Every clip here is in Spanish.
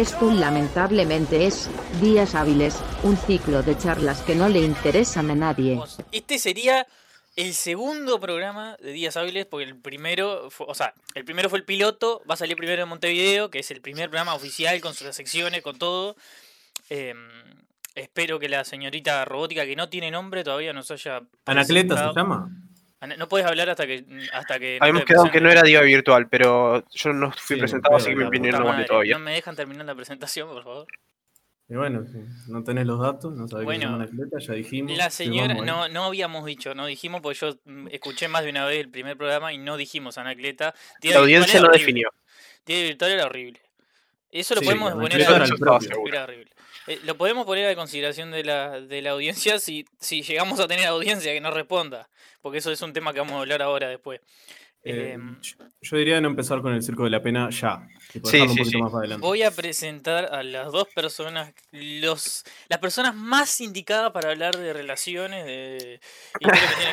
Esto lamentablemente es, días hábiles, un ciclo de charlas que no le interesan a nadie. Este sería el segundo programa de Días Hábiles, porque el primero, fue, o sea, el primero fue el piloto, va a salir primero en Montevideo, que es el primer programa oficial con sus secciones, con todo. Em, espero que la señorita robótica, que no tiene nombre, todavía nos haya... Anacleta se llama. Ana- No puedes hablar hasta que... Hasta que no Habíamos quedado que no era diva virtual, pero yo no fui Sí, presentado, así que el Puta nombre madre, todavía. No me dejan terminar la presentación, por favor. Y bueno, si no tenés los datos, no sabés que Bueno, llama Anacleta, ya dijimos. La que señora, vamos no, no habíamos dicho, no dijimos, porque yo mm, escuché más de una vez el primer programa y no dijimos Anacleta. Tiene La audiencia no definió. Tiene virtual era horrible. Eso lo Sí, podemos poner era a el Yo estaba propio. seguro. era horrible. Eh, lo podemos poner a consideración de la, de la audiencia si, si llegamos a tener audiencia que nos responda. Porque eso es un tema que vamos a hablar ahora después. Eh, Em, yo- diría no empezar con el circo de la pena ya. Sí, dejarlo un sí, poquito sí. más para adelante. Voy a presentar a las dos personas, los, las personas más indicadas para hablar de relaciones. De,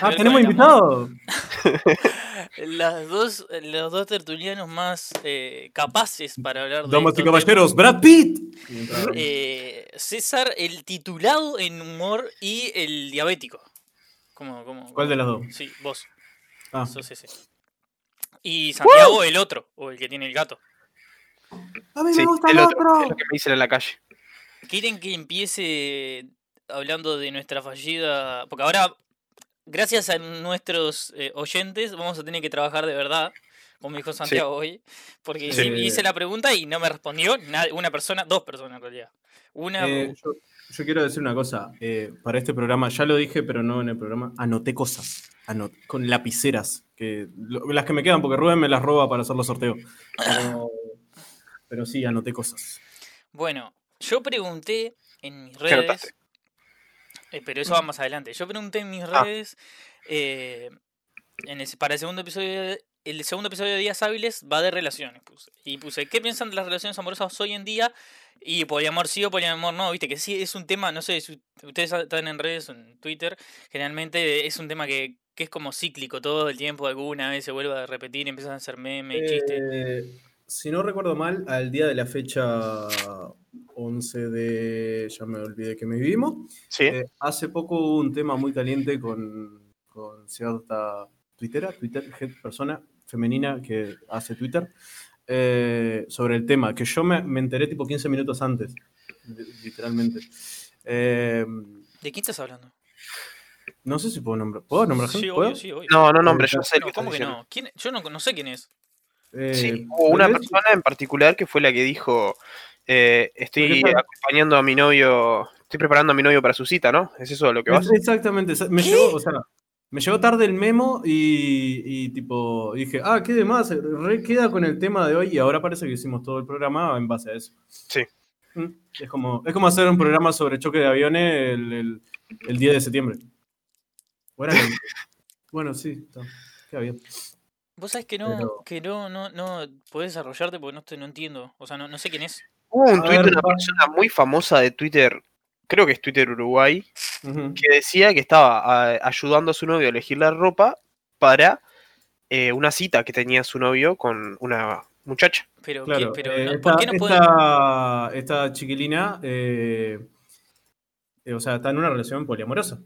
Ah, tenemos invitados. Las dos, los dos tertulianos más eh, capaces para hablar de Damas y caballeros, Brad Pitt. Eh, César, el titulado en humor y el diabético. ¿Cómo, cómo, ¿Cuál de las dos? Sí, vos. Ah, Sos ese. Y Santiago, el otro, o el que tiene el gato. a mí Sí, me gusta el el otro, otro. es lo que me dicen en la calle. ¿Quieren que empiece hablando de nuestra fallida? Porque ahora, gracias a nuestros eh, oyentes, vamos a tener que trabajar de verdad, como dijo Santiago hoy. Porque Sí. hice la pregunta y no me respondió nadie- una persona, dos personas en realidad. Una. Eh, yo, yo quiero decir una cosa. eh, para este programa, ya lo dije, pero no en el programa, anoté cosas. Anot- con lapiceras. Que, lo- las que me quedan, porque Rubén me las roba para hacer los sorteos. Pero, pero sí, anoté cosas. Bueno, yo pregunté en mis redes. eh, pero eso va más adelante. Yo pregunté en mis Ah. redes. eh, en para el segundo episodio. de- el segundo episodio de Días Hábiles va de relaciones. Puse. Y puse, ¿qué piensan de las relaciones amorosas hoy en día? Y poliamor sí o poliamor no. Viste que sí es un tema, no sé, si ustedes están en redes o en Twitter. Generalmente es un tema que, que es como cíclico todo el tiempo. Alguna vez se vuelve a repetir, empiezan a hacer memes, chistes. Eh, si no recuerdo mal, al día de la fecha 11 de. Ya me olvidé que me vivimos. Sí. Eh, hace poco hubo un tema muy caliente con, con cierta twittera, Twitter, persona femenina que hace Twitter, eh, sobre el tema, que yo me, me enteré tipo 15 minutos antes, li- literalmente. Eh, ¿De quién estás hablando? no sé si puedo nombrar. ¿Puedo nombrar gente? Sí, ¿Puedo? obvio, sí, obvio. No, no, no, hombre, Eh, yo sé lo No, que estás ¿Cómo que no? ¿Quién- Yo no, no sé quién es. Eh, Sí, hubo una persona en particular que fue la que dijo, eh, estoy acompañando a mi novio, estoy preparando a mi novio para su cita, ¿no? ¿Es eso lo que vas? Exactamente, me llegó, o sea, me llegó tarde el memo y, y tipo dije, ah, qué demás, re queda con el tema de hoy y ahora parece que hicimos todo el programa en base a eso. Sí. Mm, Es como, es como hacer un programa sobre choque de aviones el, el- el 10 de septiembre. Bueno, bueno sí, está, queda bien. Vos sabés que no, Pero- que no, no, no podés desarrollarte porque no, te, no entiendo. O sea, no, no sé quién es. Hubo un A tweet de ver, una persona muy famosa de Twitter, creo que es Twitter Uruguay, que decía que estaba ayudando a su novio a elegir la ropa para eh, una cita que tenía su novio con una muchacha. Pero, ¿qué- Claro, pero eh, esta, ¿por qué no puede? esta- esta chiquilina, eh, eh, o sea, está en una relación poliamorosa.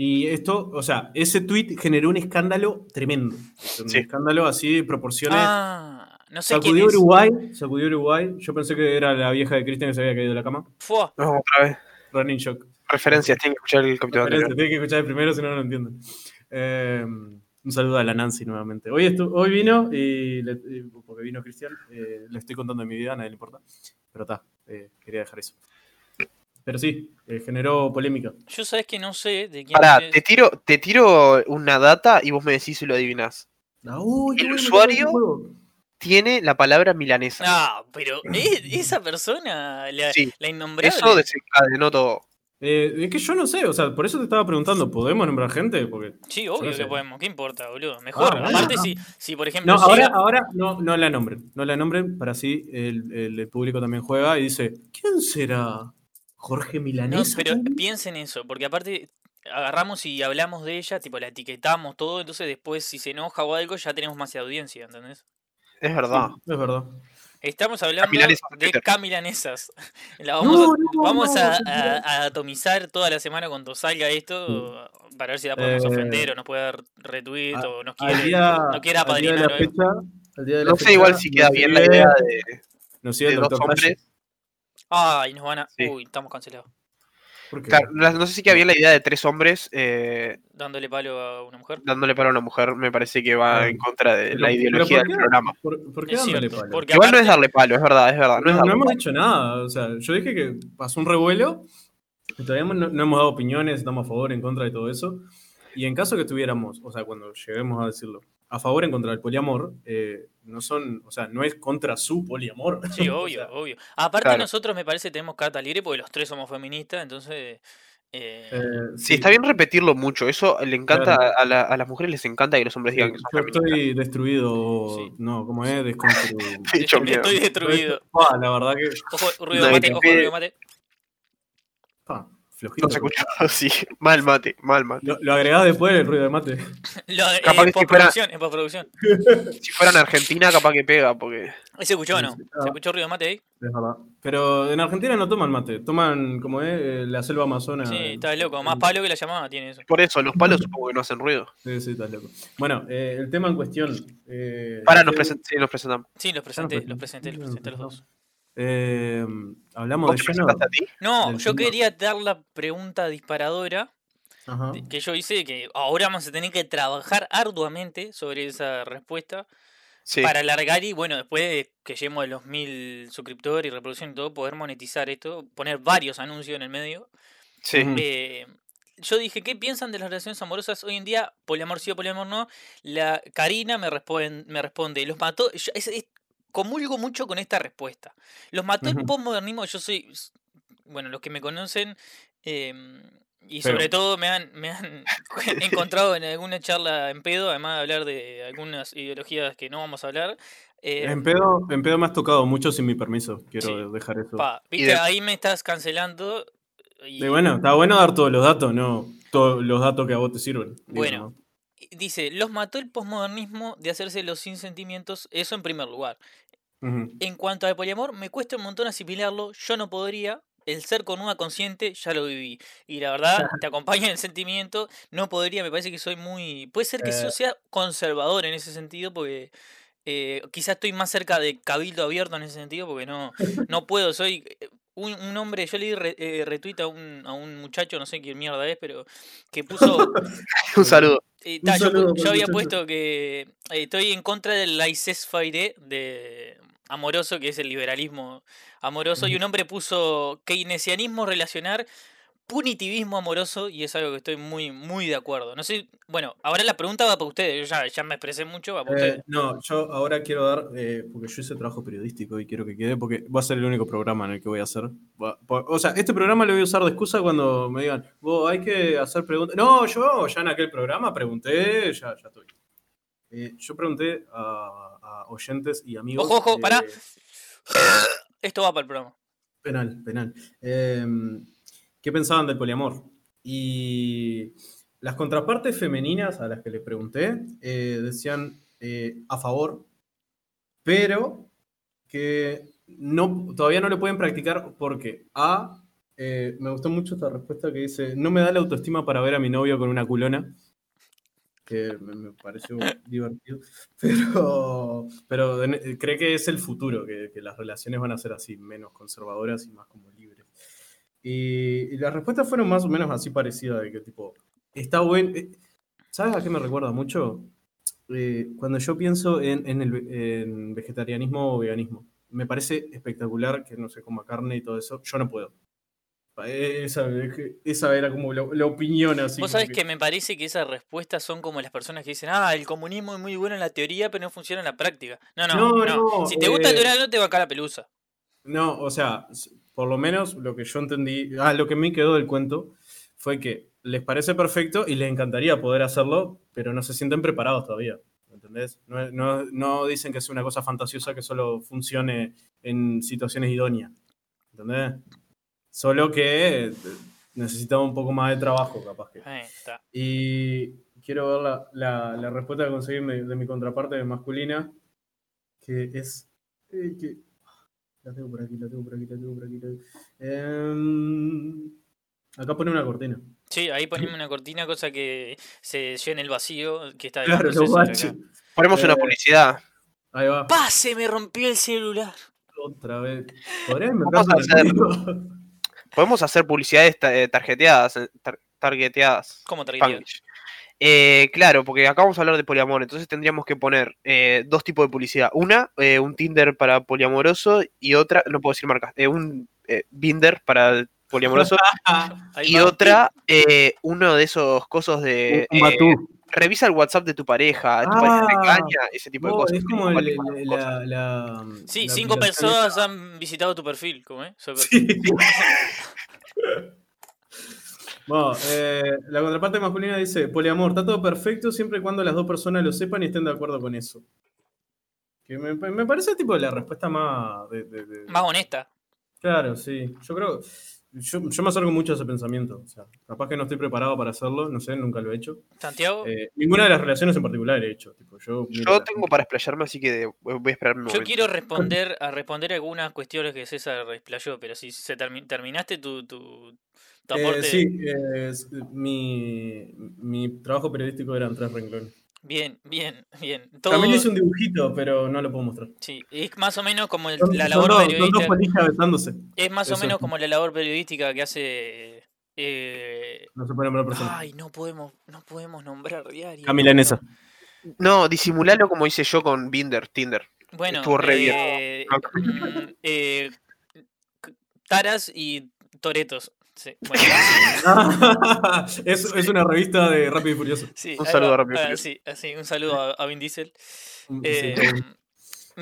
Y esto, o sea, ese tweet generó un escándalo tremendo. Un Sí. escándalo así de proporciones. Ah, no sé quién sacudió es. Uruguay, sacudió Uruguay. Yo pensé que era la vieja de Cristian que se había caído de la cama. Fua. No, otra vez. Running shock. Referencias, tienen que escuchar el capítulo Referencia, anterior. Tienen que escuchar el primero, si no, no lo entienden. Eh, un saludo a la Nancy nuevamente. Hoy, estu- hoy vino y, le- y porque vino Cristian, eh, le estoy contando de mi vida, a nadie le importa. Pero está, eh, quería dejar eso. Pero sí, eh, generó polémica. Yo sabes que no sé de quién Pará, es. te tiro, te tiro una data y vos me decís si lo adivinás. Ah, El usuario-. Tiene la palabra milanesa. Ah, pero ¿eh? esa persona, la, Sí, la innombrable. Eso desencadenó todo. Eh, es que yo no sé, o sea, por eso te estaba preguntando, ¿podemos nombrar gente? Porque Sí, obvio no sé. que podemos. ¿Qué importa, boludo? Mejor. Ah, Aparte, ah. si, si por ejemplo. No, ahora, ahora no, no la nombren. No la nombren para así el, el- el público también juega y dice, ¿quién será? ¿Jorge No, Milanesa? pero tal vez?". piensen eso, porque aparte agarramos y hablamos de ella, tipo la etiquetamos todo, entonces después si se enoja o algo ya tenemos más audiencia, ¿entendés? Es verdad. Sí, es verdad. Estamos hablando de camilanesas. La vamos, No, a, no, vamos no, a, no, a- a atomizar toda la semana cuando salga esto para ver si la podemos Eh, ofender o nos puede dar retweet a- o nos quiere, día, no quiere de apadrinar. fecha, No sé igual si queda bien la idea de, Nos sigue de el dos doctor hombres. Ay, nos van a. Sí. Uy, estamos cancelados. No sé si queda bien la idea de tres hombres eh, Dándole palo a una mujer. dándole palo a una mujer. Me parece que va Ah. en contra de Pero- la ideología ¿por del programa. ¿Por, por qué Es dándole cierto, palo? porque Igual no es darle palo, es verdad, es verdad. No, No, es no darle hemos palo. dicho nada. O sea, yo dije que pasó un revuelo. y todavía no, no hemos dado opiniones, estamos a favor, en contra de todo eso. Y en caso que estuviéramos, o sea, cuando lleguemos a decirlo, a favor, en contra del poliamor, eh, no son, o sea, no es contra su poliamor. Sí, O obvio, sea, obvio. Aparte, Claro. nosotros me parece tenemos carta libre porque los tres somos feministas, entonces. eh, eh, Sí, está bien repetirlo mucho. Eso le encanta Claro. a, la- a las mujeres, les encanta que los hombres digan que son yo feministas. estoy destruido, Sí. no, ¿cómo es? Desconstruido. Estoy, destruido. Ah, la verdad que, Ojo, ruido de No, mate, ojo, ruido mate. Flojito. No se escuchó así. Mal mate, mal mate. Lo, lo agregás después del ruido de mate. Lo, eh, Capaz que en si fuera- postproducción, en postproducción. Si fuera en Argentina, capaz que pega, porque. ¿Ahí ¿Se escuchó o no? Sí, sí. ¿Se escuchó ruido de mate ahí? Es verdad. Pero en Argentina no toman mate, toman, como es, eh, la selva amazona. Sí, está loco. Más palo que la llamada tiene eso. Por eso, los palos supongo que no hacen ruido. Sí, sí, está loco. Bueno, eh, el tema en cuestión. Eh, Para, nos, eh, presen- sí, nos presentamos. Sí, los presenté, los presenté, los presenté a los dos. Eh, hablamos ¿Vos de lleno. a ti? No, yo tema. quería dar la pregunta disparadora Ajá. que yo hice, que ahora vamos a tener que trabajar arduamente sobre esa respuesta Sí. para alargar y bueno, después de que lleguemos a los mil suscriptores y reproducción y todo, poder monetizar esto, poner varios anuncios en el medio. sí. Eh, yo dije, ¿qué piensan de las relaciones amorosas hoy en día? Poliamor sí o poliamor no. La Karina me, responden- me responde, los mató. yo- es- es- comulgo mucho con esta respuesta. Los mató el postmodernismo. Yo soy. Bueno, los que me conocen. em, y sobre todo me han, me han encontrado en alguna charla en pedo, además de hablar de algunas ideologías que no vamos a hablar. eh, En pedo, en pedo me has tocado mucho sin mi permiso. Quiero Sí. dejar eso. pa, viste, de- ahí me estás cancelando. Y, Y bueno, está bueno dar todos los datos, no todos los datos que a vos te sirven. Bueno, ¿no? Dice, los mató el posmodernismo de hacerse los sin sentimientos, eso en primer lugar. En cuanto al poliamor, me cuesta un montón asimilarlo, yo no podría, el ser con una consciente ya lo viví. Y la verdad, te acompaña en el sentimiento, no podría, me parece que soy muy... Puede ser que yo Eh. sea conservador en ese sentido, porque eh, quizás estoy más cerca de cabildo abierto en ese sentido, porque no, no puedo, soy... Un, un hombre, yo le di re- eh, retweet a un, a un muchacho, no sé qué mierda es, pero que puso Un saludo. eh, ta, yo, saludo había puesto que eh, estoy en contra del laissez-faire de amoroso, que es el liberalismo amoroso, y un hombre puso keynesianismo relacionar punitivismo amoroso, y es algo que estoy muy, muy de acuerdo. No sé, bueno, ahora la pregunta va para ustedes, yo ya, ya me expresé mucho, va para Eh, ustedes. no, yo ahora quiero dar, eh, porque yo hice trabajo periodístico y quiero que quede, porque va a ser el único programa en el que voy a hacer. Va- o sea, este programa lo voy a usar de excusa cuando me digan, vos hay que hacer preguntas. No, yo ya en aquel programa pregunté, ya, ya estoy. Eh, yo pregunté a, a oyentes y amigos. Ojo, ojo, pará. Esto va para el programa. Penal, penal. Eh, ¿Qué pensaban del poliamor? Y las contrapartes femeninas a las que le pregunté eh, decían eh, a favor, pero que no, todavía no lo pueden practicar porque A, eh, me gustó mucho esta respuesta que dice, no me da la autoestima para ver a mi novio con una culona, que me, me pareció divertido, pero, pero cree que es el futuro, que, que las relaciones van a ser así, menos conservadoras y más como libres. Y, y las respuestas fueron más o menos así parecidas, de que tipo, está bueno, eh, ¿sabes a qué me recuerda mucho? Eh, cuando yo pienso en, en el en vegetarianismo o veganismo, me parece espectacular que no se coma carne y todo eso, yo no puedo. Esa, esa era como la, la opinión así. Vos sabés que me parece que esas respuestas son como las personas que dicen, ah, el comunismo es muy bueno en la teoría, pero no funciona en la práctica. No, no, No, no. no, Si te gusta el eh, durazno, te va acá la pelusa. No, o sea, por lo menos lo que yo entendí, ah, lo que me quedó del cuento fue que les parece perfecto y les encantaría poder hacerlo, pero no se sienten preparados todavía. ¿Entendés? No, no- no dicen que es una cosa fantasiosa que solo funcione en situaciones idóneas. ¿Entendés? Solo que eh, necesitamos un poco más de trabajo, capaz que. Ahí está. Y quiero ver la, la- la respuesta que conseguí de, de mi contraparte masculina, que es Eh, que- La tengo por aquí, la tengo por aquí, la tengo por aquí. la tengo- Em, Acá pone una cortina. Sí, ahí ponemos una cortina, cosa que se llene el vacío que está Claro, baches. acá. Ponemos una Eh, publicidad. Ahí va. ¡Pa! Se me rompió el celular. Otra vez. ¿Podrías inventar Vamos a un hacer-? Podemos hacer publicidades eh, tarjeteadas. eh, tar- targeteadas. ¿Cómo? Spanglish. Eh, claro, porque acá vamos a hablar de poliamor, entonces tendríamos que poner eh, dos tipos de publicidad. Una, eh, un Tinder para poliamoroso y otra, no puedo decir marcas, eh, un eh, Binder para poliamoroso y otra, eh, uno de esos cosos de... Eh, revisa el WhatsApp de tu pareja, tu pareja te Ah, engaña, ese tipo de cosas. es como tipo el- de el- cosas. la, la- Sí, la cinco personas han visitado tu perfil. ¿Cómo Sí. Bueno, eh, la contraparte masculina dice, poliamor, está todo perfecto siempre y cuando las dos personas lo sepan y estén de acuerdo con eso. Que me, me parece tipo la respuesta más... de- de- de- Más honesta. Claro, sí. Yo creo... Yo, yo me acerco mucho a ese pensamiento. O sea, capaz que no estoy preparado para hacerlo, no sé, nunca lo he hecho. Santiago, Eh, ninguna de las relaciones en particular he hecho. Tipo, yo Yo tengo para explayarme, así que voy a esperar un yo momento. quiero responder a responder algunas cuestiones que César explayó, pero si se termi- terminaste tu, tu Eh, sí, eh, es- mi, mi trabajo periodístico eran tres renglones. Bien, bien, bien. Todo, También hice un dibujito, pero no lo puedo mostrar. sí, es más o menos como el- Son, la son labor dos, son dos periodística. Es más o menos como la labor periodística que hace. eh, No se puede nombrar persona. ay, no podemos, no podemos nombrar diario. Camila Nesa. No, disimulalo como hice yo con Binder, Tinder. Bueno, Estuvo re bien. eh, mm, eh, Taras y Toretos. Sí, bueno, es, es una revista de Rápido y Furioso. sí, Un saludo va. a Rápido y Ah, Furioso. sí, así, un saludo a, a Vin Diesel. Sí. Eh,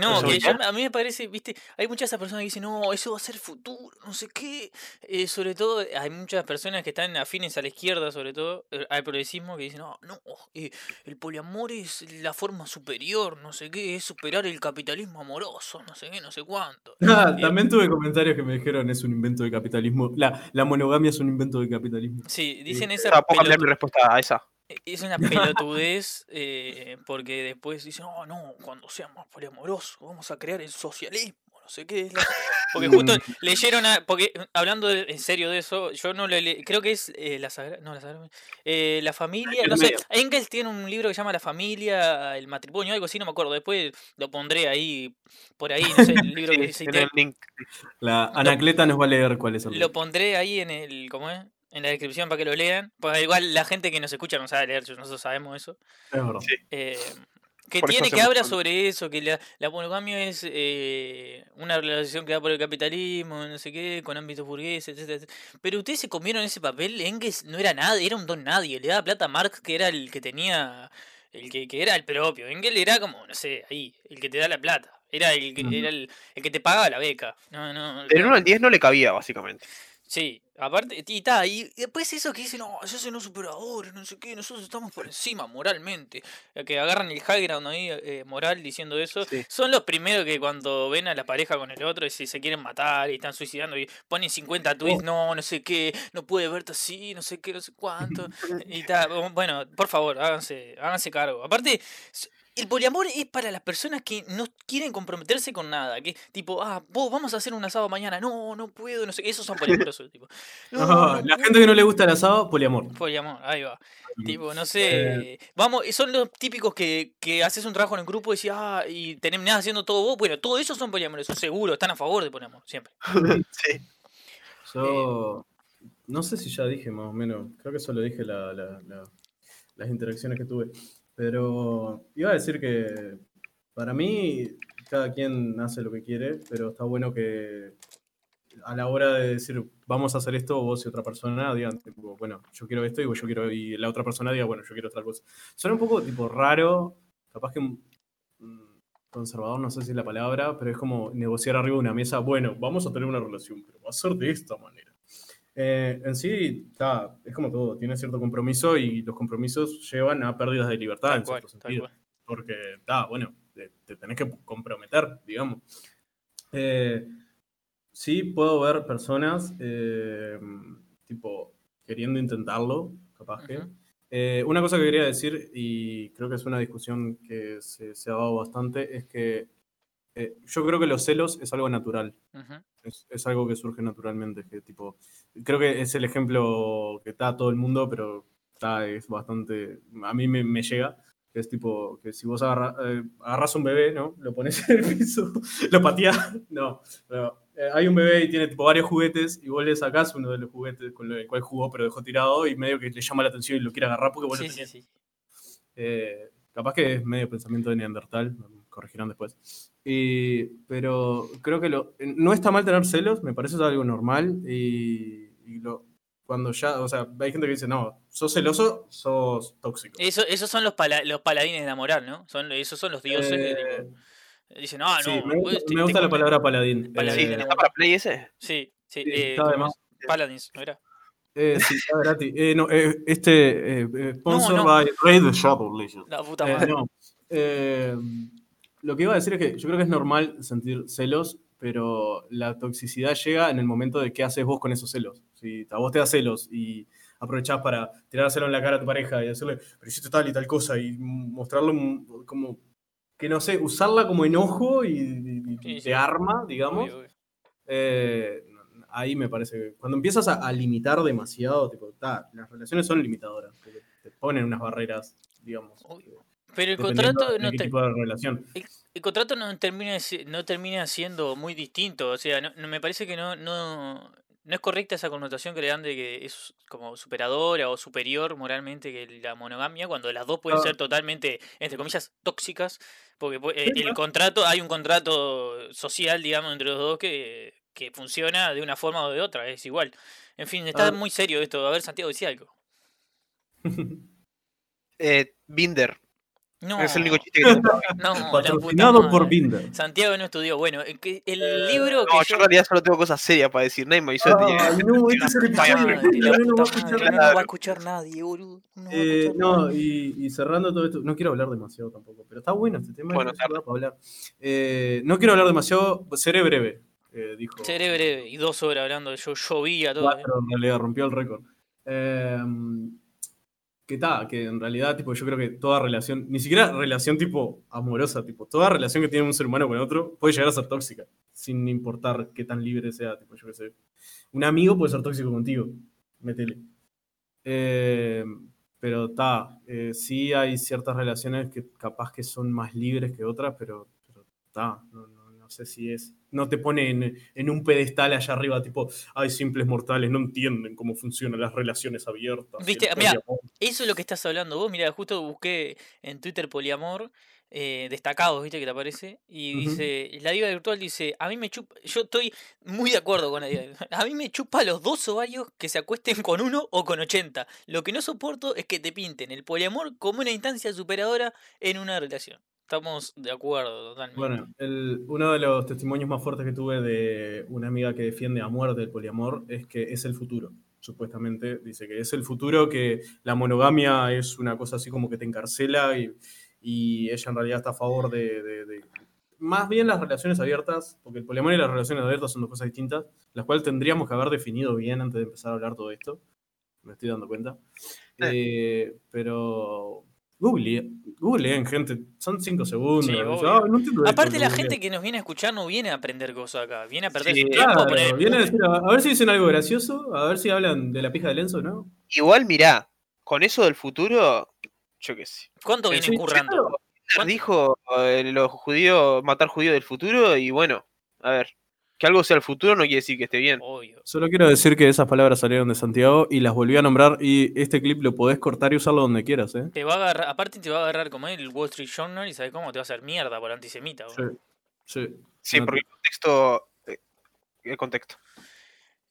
no, que yo- a mí me parece, viste, hay muchas de esas personas que dicen, no, eso va a ser futuro, no sé qué. Eh, sobre todo, hay muchas personas que están afines a la izquierda, sobre todo, eh, al progresismo, que dicen, no, no, eh, el poliamor es la forma superior, no sé qué, es superar el capitalismo amoroso, no sé qué, no sé cuánto. Ah, también tuve comentarios que me dijeron es un invento de capitalismo. La, la monogamia es un invento de capitalismo. Sí, dicen esa Ah, puedo cambiar mi respuesta a esa. Es una pelotudez eh, porque después dicen, oh no, cuando seamos poliamorosos vamos a crear el socialismo, no sé qué. es la-". Porque justo leyeron, a- porque hablando de- en serio de eso, yo no lo leí, creo que es eh, la Sagrada, no la Sagrada, eh, la familia, no sé. Engels tiene un libro que se llama La familia, el matrimonio, algo así, no me acuerdo, después lo pondré ahí, por ahí, no sé, el libro que Sí, link. La Anacleta nos va a leer cuál es el lo pondré ahí en el, ¿cómo es? En la descripción para que lo lean, porque igual la gente que nos escucha no sabe leer, nosotros sabemos eso. Es verdad. Eh, que Por tiene que habla sobre eso, que la, la monogamia es eh, una relación creada por el capitalismo, no sé qué, con ámbitos burgueses, etcétera, etcétera. Pero ustedes se comieron ese papel, Engels no era nada, era un don nadie, le daba plata a Marx que era el que tenía, el que, que era el propio, Engels era como, no sé, ahí, el que te da la plata, era el que, Ujú. era el, el que te pagaba la beca. No, no, Del no. 1 al 10 no le cabía, básicamente. Sí, aparte, y, ta, y después eso que dicen, no, esos son los superadores, no sé qué, nosotros estamos por encima moralmente. eh, Que agarran el high ground ahí, eh, moral, diciendo eso. Sí. Son los primeros que cuando ven a la pareja con el otro y si se quieren matar y están suicidando y ponen 50 tweets, no, no sé qué, no puede verte así, no sé qué, no sé cuánto. Y ta, bueno, por favor, háganse, háganse cargo. Aparte, el poliamor es para las personas que no quieren comprometerse con nada. Que tipo, ah, vos vamos a hacer un asado mañana. No, no puedo, no sé. Esos son poliamorosos. tipo, no, No, no la puedo". gente que no le gusta el asado, poliamor. Poliamor, ahí va. Tipo, no sé. Vamos, son los típicos que, que haces un trabajo en el grupo y decís, ah, y terminás haciendo todo vos. Bueno, todos esos son poliamorosos, seguro, están a favor de poliamor, siempre. sí. Yo no sé si ya dije más o menos, creo que solo dije la- la- la- las interacciones que tuve, pero iba a decir que para mí cada quien hace lo que quiere, pero está bueno que a la hora de decir vamos a hacer esto, vos y otra persona digan, tipo, bueno, yo quiero esto y yo quiero, y la otra persona diga, bueno, yo quiero otra cosa. Suena un poco tipo raro, capaz que conservador, no sé si es la palabra, pero es como negociar arriba de una mesa, bueno, vamos a tener una relación, pero va a ser de esta manera. Eh, en sí, está, es como todo, tiene cierto compromiso y los compromisos llevan a pérdidas de libertad Tal en cual, cierto sentido. Porque, está, bueno, te, te tenés que comprometer, digamos. Eh, sí puedo ver personas, eh, tipo, queriendo intentarlo, capaz que. Eh, una cosa que quería decir, y creo que es una discusión que se, se ha dado bastante, es que eh, yo creo que los celos es algo natural. Ujú. Es, es algo que surge naturalmente. Que, tipo, creo que es el ejemplo que está todo el mundo, pero está, es bastante. A mí me, me llega. Que es tipo, que si vos agarra- eh, agarrás un bebé, ¿no? Lo pones en el piso, lo pateás. No, pero, eh, hay un bebé y tiene tipo varios juguetes y vos le sacás uno de los juguetes con el cual jugó, pero dejó tirado y medio que le llama la atención y lo quiere agarrar porque vos Sí, lo sí, tenés. sí. Eh, capaz que es medio pensamiento de Neandertal, me corregirán después. Y- pero creo que lo, no está mal tener celos, me parece algo normal. Y, y lo, cuando ya, o sea, hay gente que dice, no, sos celoso, sos tóxico. Eso, esos son los, pala- los paladines de la moral, ¿no? Son, esos son los dioses. que, Eh, tipo, dicen, ah, sí, no. me gusta, vos te- me te gusta la palabra paladín. Paladín, Sí, Eh, ¿Está para Play ese? Sí, sí. Sí, eh, está ¿cómo de más. es? Paladins, ¿no era? eh, sí, está gratis. Eh, no, eh, este, sponsor no. by Raid the Shadow Legends. La puta Eh, madre. no. Lo que iba a decir es que yo creo que es normal sentir celos, pero la toxicidad llega en el momento de qué haces vos con esos celos. Si a vos te da celos y aprovechás para tirárselo en la cara a tu pareja y decirle, pero hiciste tal y tal cosa, y mostrarlo como, que no sé, usarla como enojo y, y- y Sí, de arma, digamos. Obvio, obvio. Eh, ahí me parece que cuando empiezas a, a limitar demasiado, tipo, ta, las relaciones son limitadoras, te ponen unas barreras, digamos. Obvio. Pero el contrato de no qué te, tipo de relación. el contrato no termina no termina siendo muy distinto o sea no, no- me parece que no no no es correcta esa connotación que le dan de que es como superadora o superior moralmente que la monogamia cuando las dos pueden Ah. ser totalmente entre comillas tóxicas porque pu- eh, Sí, el contrato hay un contrato social digamos entre los dos que, que funciona de una forma o de otra es igual en fin está Ah. muy serio esto a ver Santiago decía algo Eh, Binder. No Es el único chiste que tengo. no Patrocinado por. Binder. Santiago no estudió bueno el, que- el Eh, libro que No, yo en realidad solo tengo cosas serias para decir. Nadie me avisó de que- Ay, no, este es el episodio no va a escuchar madre, no nada. va a escuchar nadie, boludo. No Eh, no, y, y cerrando todo esto, no quiero hablar demasiado tampoco, pero está bueno este tema. Bueno, no para hablar. Eh, no quiero hablar demasiado, seré breve, eh, dijo. Seré breve y dos horas hablando yo llovía todo. eh. Cuatro, en realidad, rompió el récord. Eh, que está, que en realidad, tipo, yo creo que toda relación, ni siquiera relación tipo amorosa, tipo, toda relación que tiene un ser humano con otro puede llegar a ser tóxica, sin importar qué tan libre sea, tipo, yo qué sé. Un amigo puede ser tóxico contigo, métele. Eh, pero está, eh, sí hay ciertas relaciones que capaz que son más libres que otras, pero está, no, no- no sé si es. No te pone en, en un pedestal allá arriba, tipo, hay simples mortales, no entienden cómo funcionan las relaciones abiertas. Viste, poliamor". Eso es lo que estás hablando vos. Mira, justo busqué en Twitter poliamor. eh, destacados, viste que te aparece, y dice, la diva virtual dice, a mí me chupa, yo estoy muy de acuerdo con la diva, a mí me chupa los dos ovarios que se acuesten con uno o con 80, lo que no soporto es que te pinten el poliamor como una instancia superadora en una relación. Estamos de acuerdo totalmente. Bueno, el- uno de los testimonios más fuertes que tuve de una amiga que defiende a muerte el poliamor es que es el futuro. Supuestamente dice que es el futuro, que la monogamia es una cosa así como que te encarcela y, y ella en realidad está a favor de, de- de- Más bien las relaciones abiertas, porque el poliamor y las relaciones abiertas son dos cosas distintas, las cuales tendríamos que haber definido bien antes de empezar a hablar todo esto. Me estoy dando cuenta. Eh, pero. Google, googleen, gente. Son cinco segundos. Sí. "Ah, no entiendo esto", Aparte la gente que nos viene a escuchar no viene a aprender cosas acá, viene a perder Sí, su tiempo. a Claro, poner- viene a decir, a, ver si dicen algo gracioso, a ver si hablan de la pija de Lenzo, ¿no? Igual, mirá, con eso del futuro, yo qué sé. ¿Cuánto viene currando? Dijo eh, los judíos, matar judíos del futuro, y bueno, a ver, que algo sea el futuro no quiere decir que esté bien. Obvio. Solo quiero decir que esas palabras salieron de Santiago y las volví a nombrar y este clip lo podés cortar y usarlo donde quieras, ¿eh? Te va a agarrar, aparte te va a agarrar como el Wall Street Journal y sabes cómo te va a hacer mierda por antisemita. Sí, sí. Sí, No porque el contexto. eh, el contexto.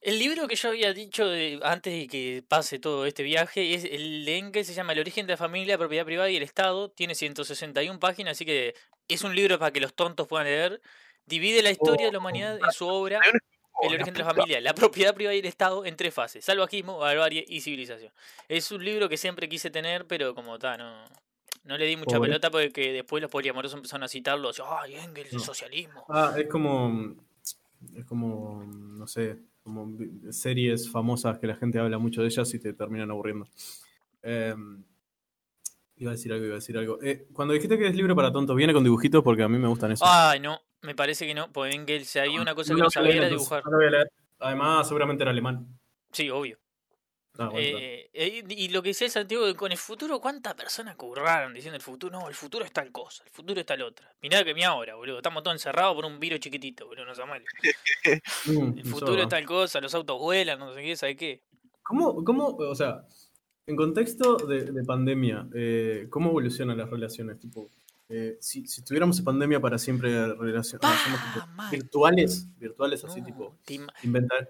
El libro que yo había dicho de- antes de que pase todo este viaje es el de Engels, se llama El origen de la familia, la propiedad privada y el Estado. Tiene 161 páginas, así que es un libro para que los tontos puedan leer. Divide la historia de la humanidad en su obra El origen de la familia, la propiedad privada y el Estado en tres fases: salvajismo, barbarie y civilización. Es un libro que siempre quise tener, pero como está, no, no le di mucha Pobre. pelota porque después los poliamorosos empezaron a citarlo. así, Ay, Engels, el No. socialismo. Ah, es como. Es como. No sé. Como series famosas que la gente habla mucho de ellas y te terminan aburriendo. Eh, Iba a decir algo, iba a decir algo. Eh, cuando dijiste que es libro para tontos, ¿viene con dibujitos? Porque a mí me gustan esos. Ay, no, me parece que no. Porque ven que si había una cosa que no sabía era dibujar. no lo voy a leer. Además, seguramente era alemán. Sí, obvio. Ah, bueno. Eh, eh, y lo que decía Santiago, con el futuro, ¿cuántas personas curraron diciendo el futuro? No, el futuro es tal cosa, el futuro es tal otra. Mirá que mi ahora, boludo. Estamos todos encerrados por un virus chiquitito, boludo, no se mal. Mm, El futuro es tal cosa, los autos vuelan, no sé qué, ¿sabe qué? ¿Cómo, cómo, o sea, en contexto de, de pandemia, eh, ¿cómo evolucionan las relaciones? Tipo, eh, si, si tuviéramos pandemia para siempre relaciones Pa, mal. virtuales, virtuales así, No, tipo, inventar.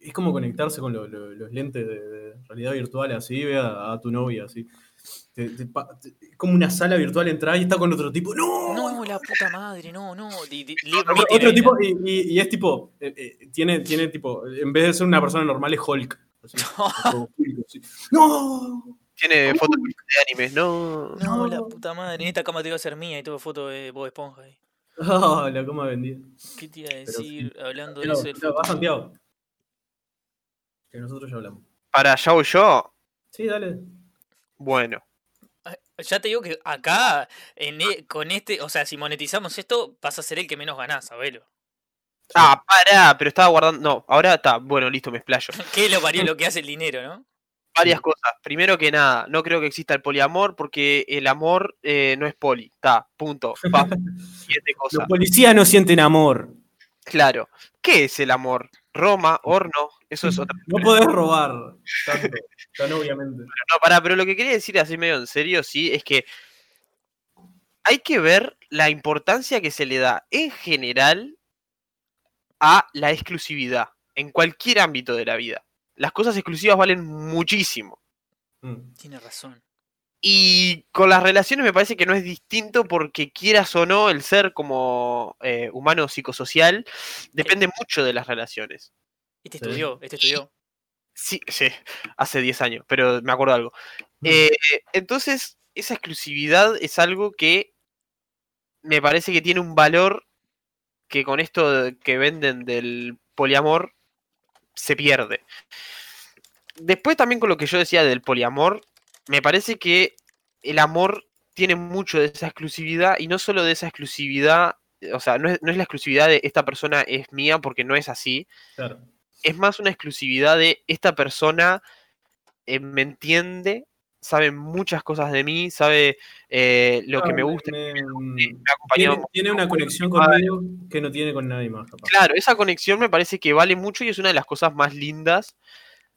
Es como conectarse con lo- lo- los lentes de, de realidad virtual, así, ve a, a tu novia, así. Te- te te- es como una sala virtual, entrar y está con otro tipo. ¡No! No, la puta madre, no, no. di- di- li- Otro, otro tipo, y, y- y es tipo, eh, eh, tiene, tiene tipo, en vez de ser una persona normal, es Hulk. Así, tipo, así. ¡No! Tiene fotos de animes, no. No, la puta madre, en esta cama te iba a ser mía y tuve foto de Bob Esponja ahí. Ah, la coma vendida. ¿Qué te iba a Pero decir hablando de eso del pero, va futuro? Santiago. Que nosotros ya hablamos. Para ya o yo, Sí, dale. bueno. Ah, Ya te digo que acá, en e- con este, o sea, si monetizamos esto, vas a ser el que menos ganás, sabelo. Ah, pará, pero estaba guardando. No, ahora está. Bueno, listo, me explayo. ¿Qué es lo varía lo que hace el dinero, no? Varias cosas. Primero que nada, no creo que exista el poliamor porque el amor eh, no es poli. Está, punto. Pa. Siguiente cosa. Los policías no sienten amor. Claro. ¿Qué es el amor? Roma, horno, eso es otra. No podés robar tanto, tan obviamente. No, pará, pero lo que quería decir así medio en serio, sí, es que hay que ver la importancia que se le da en general a la exclusividad en cualquier ámbito de la vida. Las cosas exclusivas valen muchísimo. Mm. Tiene razón. Y con las relaciones me parece que no es distinto porque quieras o no, el ser como eh, humano psicosocial depende mucho de las relaciones. Este estudió, este estudió. Sí, sí, hace 10 años, pero me acuerdo algo. Eh, entonces, esa exclusividad es algo que me parece que tiene un valor que con esto que venden del poliamor se pierde. Después también con lo que yo decía del poliamor, me parece que el amor tiene mucho de esa exclusividad y no solo de esa exclusividad, o sea, no es, no es la exclusividad de esta persona es mía porque no es así, Claro. es más una exclusividad de esta persona eh, me entiende, sabe muchas cosas de mí, sabe eh, lo que me gusta, Me- me ha acompañado. tiene, tiene una conexión conmigo que no tiene con nadie más, capaz. Claro, esa conexión me parece que vale mucho y es una de las cosas más lindas